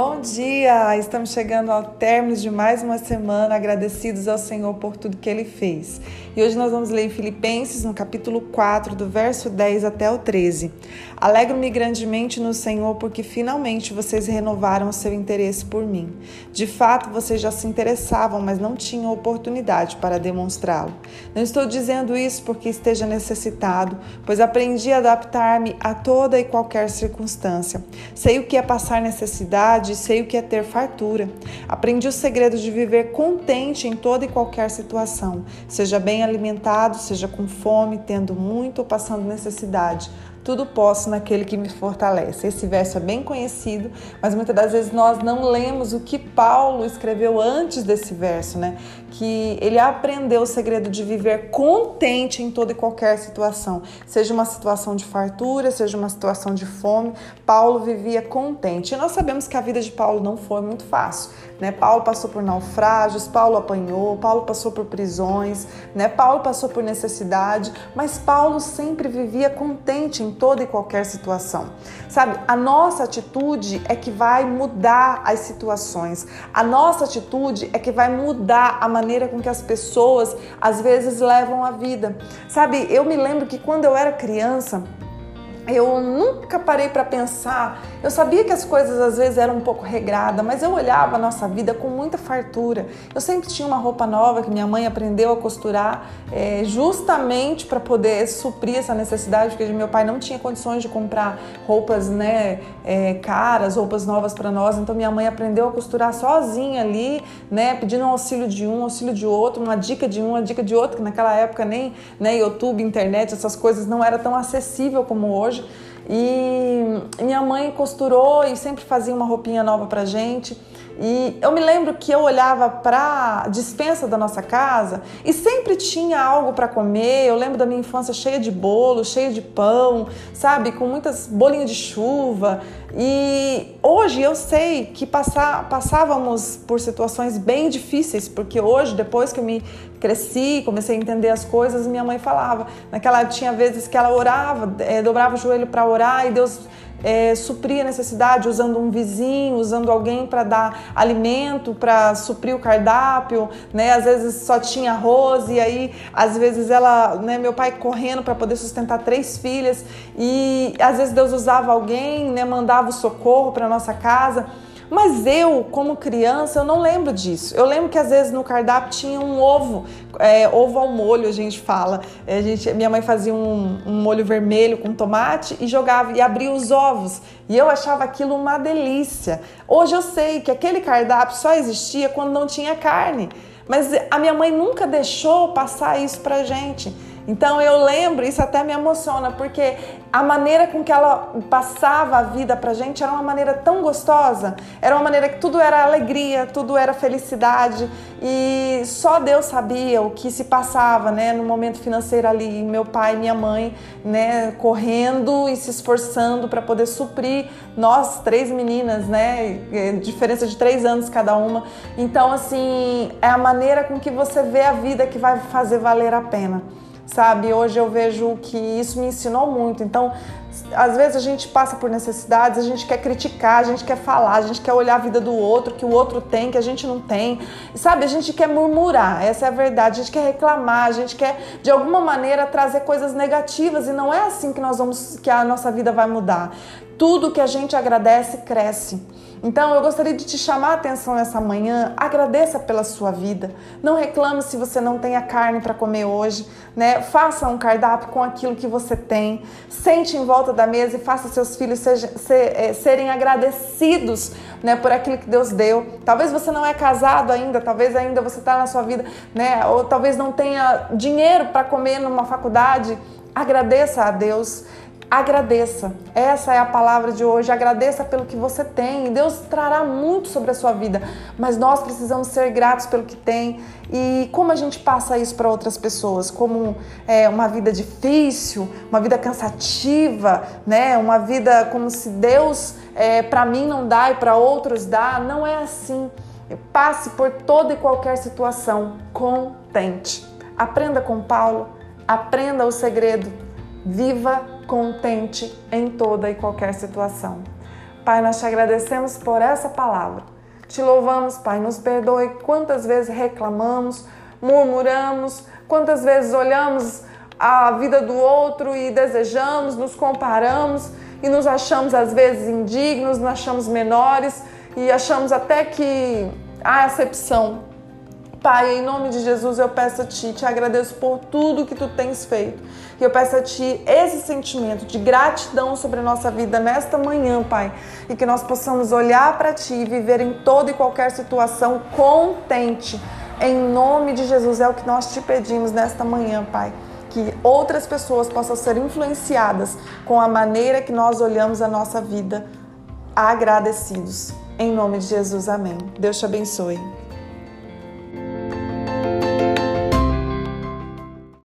Bom dia! Estamos chegando ao término de mais uma semana, agradecidos ao Senhor por tudo que Ele fez. E hoje nós vamos ler em Filipenses, no capítulo 4, do verso 10 até o 13. Alegro-me grandemente no Senhor, porque finalmente vocês renovaram o seu interesse por mim. De fato, vocês já se interessavam, mas não tinham oportunidade para demonstrá-lo. Não estou dizendo isso porque esteja necessitado, pois aprendi a adaptar-me a toda e qualquer circunstância. Sei o que é passar necessidade verdade, sei o que é ter fartura. Aprendi o segredo de viver contente em toda e qualquer situação, seja bem alimentado, seja com fome, tendo muito ou passando necessidade tudo posso naquele que me fortalece. Esse verso é bem conhecido, mas muitas das vezes nós não lemos o que Paulo escreveu antes desse verso, né? Que ele aprendeu o segredo de viver contente em toda e qualquer situação, seja uma situação de fartura, seja uma situação de fome. Paulo vivia contente. E nós sabemos que a vida de Paulo não foi muito fácil, né? Paulo passou por naufrágios, Paulo apanhou, Paulo passou por prisões, né? Paulo passou por necessidade, mas Paulo sempre vivia contente em toda e qualquer situação. Sabe, a nossa atitude é que vai mudar as situações. A nossa atitude é que vai mudar a maneira com que as pessoas às vezes levam a vida. Sabe, eu me lembro que quando eu era criança, eu nunca parei para pensar. Eu sabia que as coisas às vezes eram um pouco regradas, mas eu olhava a nossa vida com muita fartura. Eu sempre tinha uma roupa nova que minha mãe aprendeu a costurar é, justamente para poder suprir essa necessidade, porque meu pai não tinha condições de comprar roupas né, é, caras, roupas novas para nós. Então minha mãe aprendeu a costurar sozinha ali, né, pedindo um auxílio de um, auxílio de outro, uma dica de um, uma dica de outro, que naquela época nem né, YouTube, internet, essas coisas não era tão acessível como hoje hoje. E minha mãe costurou e sempre fazia uma roupinha nova pra gente. E eu me lembro que eu olhava para a dispensa da nossa casa e sempre tinha algo para comer. Eu lembro da minha infância cheia de bolo, cheia de pão, sabe, com muitas bolinhas de chuva. E hoje eu sei que passávamos por situações bem difíceis, porque hoje, depois que eu me cresci, comecei a entender as coisas, minha mãe falava. Naquela tinha vezes que ela orava, é, dobrava o joelho para orar e Deus é, a necessidade usando um vizinho, usando alguém para dar alimento, para suprir o cardápio, né? Às vezes só tinha arroz e aí às vezes ela, né, meu pai correndo para poder sustentar três filhas e às vezes Deus usava alguém, né, mandava o socorro para nossa casa. Mas eu, como criança, eu não lembro disso. Eu lembro que às vezes no cardápio tinha um ovo, é, ovo ao molho, a gente fala. A gente, minha mãe fazia um, um molho vermelho com tomate e jogava e abria os ovos. E eu achava aquilo uma delícia. Hoje eu sei que aquele cardápio só existia quando não tinha carne. Mas a minha mãe nunca deixou passar isso pra gente. Então eu lembro, isso até me emociona, porque a maneira com que ela passava a vida pra gente era uma maneira tão gostosa, era uma maneira que tudo era alegria, tudo era felicidade e só Deus sabia o que se passava, né, no momento financeiro ali, meu pai e minha mãe, né, correndo e se esforçando para poder suprir nós três meninas, né, é, diferença de três anos cada uma. Então assim é a maneira com que você vê a vida que vai fazer valer a pena sabe? Hoje eu vejo que isso me ensinou muito. Então, às vezes a gente passa por necessidades, a gente quer criticar, a gente quer falar, a gente quer olhar a vida do outro, que o outro tem, que a gente não tem. Sabe? A gente quer murmurar, essa é a verdade. A gente quer reclamar, a gente quer de alguma maneira trazer coisas negativas e não é assim que nós vamos que a nossa vida vai mudar. Tudo que a gente agradece cresce. Então eu gostaria de te chamar a atenção nessa manhã. Agradeça pela sua vida. Não reclame se você não tem a carne para comer hoje, né? Faça um cardápio com aquilo que você tem. Sente em volta da mesa e faça seus filhos seja, é, serem agradecidos, né, por aquilo que Deus deu. Talvez você não é casado ainda, talvez ainda você está na sua vida, né? Ou talvez não tenha dinheiro para comer numa faculdade. Agradeça a Deus. Agradeça. Essa é a palavra de hoje. Agradeça pelo que você tem. Deus trará muito sobre a sua vida. Mas nós precisamos ser gratos pelo que tem. E como a gente passa isso para outras pessoas? Como é, uma vida difícil, uma vida cansativa, né? Uma vida como se Deus é, para mim não dá e para outros dá. Não é assim. Passe por toda e qualquer situação contente. Aprenda com Paulo. Aprenda o segredo. Viva contente em toda e qualquer situação. Pai, nós te agradecemos por essa palavra. Te louvamos, Pai, nos perdoe quantas vezes reclamamos, murmuramos, quantas vezes olhamos a vida do outro e desejamos, nos comparamos e nos achamos às vezes indignos, nos achamos menores e achamos até que há acepção. Pai, em nome de Jesus, eu peço a Ti, te agradeço por tudo que Tu tens feito. E eu peço a Ti esse sentimento de gratidão sobre a nossa vida nesta manhã, Pai. E que nós possamos olhar para Ti e viver em toda e qualquer situação contente. Em nome de Jesus, é o que nós te pedimos nesta manhã, Pai que outras pessoas possam ser influenciadas com a maneira que nós olhamos a nossa vida agradecidos. Em nome de Jesus, amém. Deus te abençoe.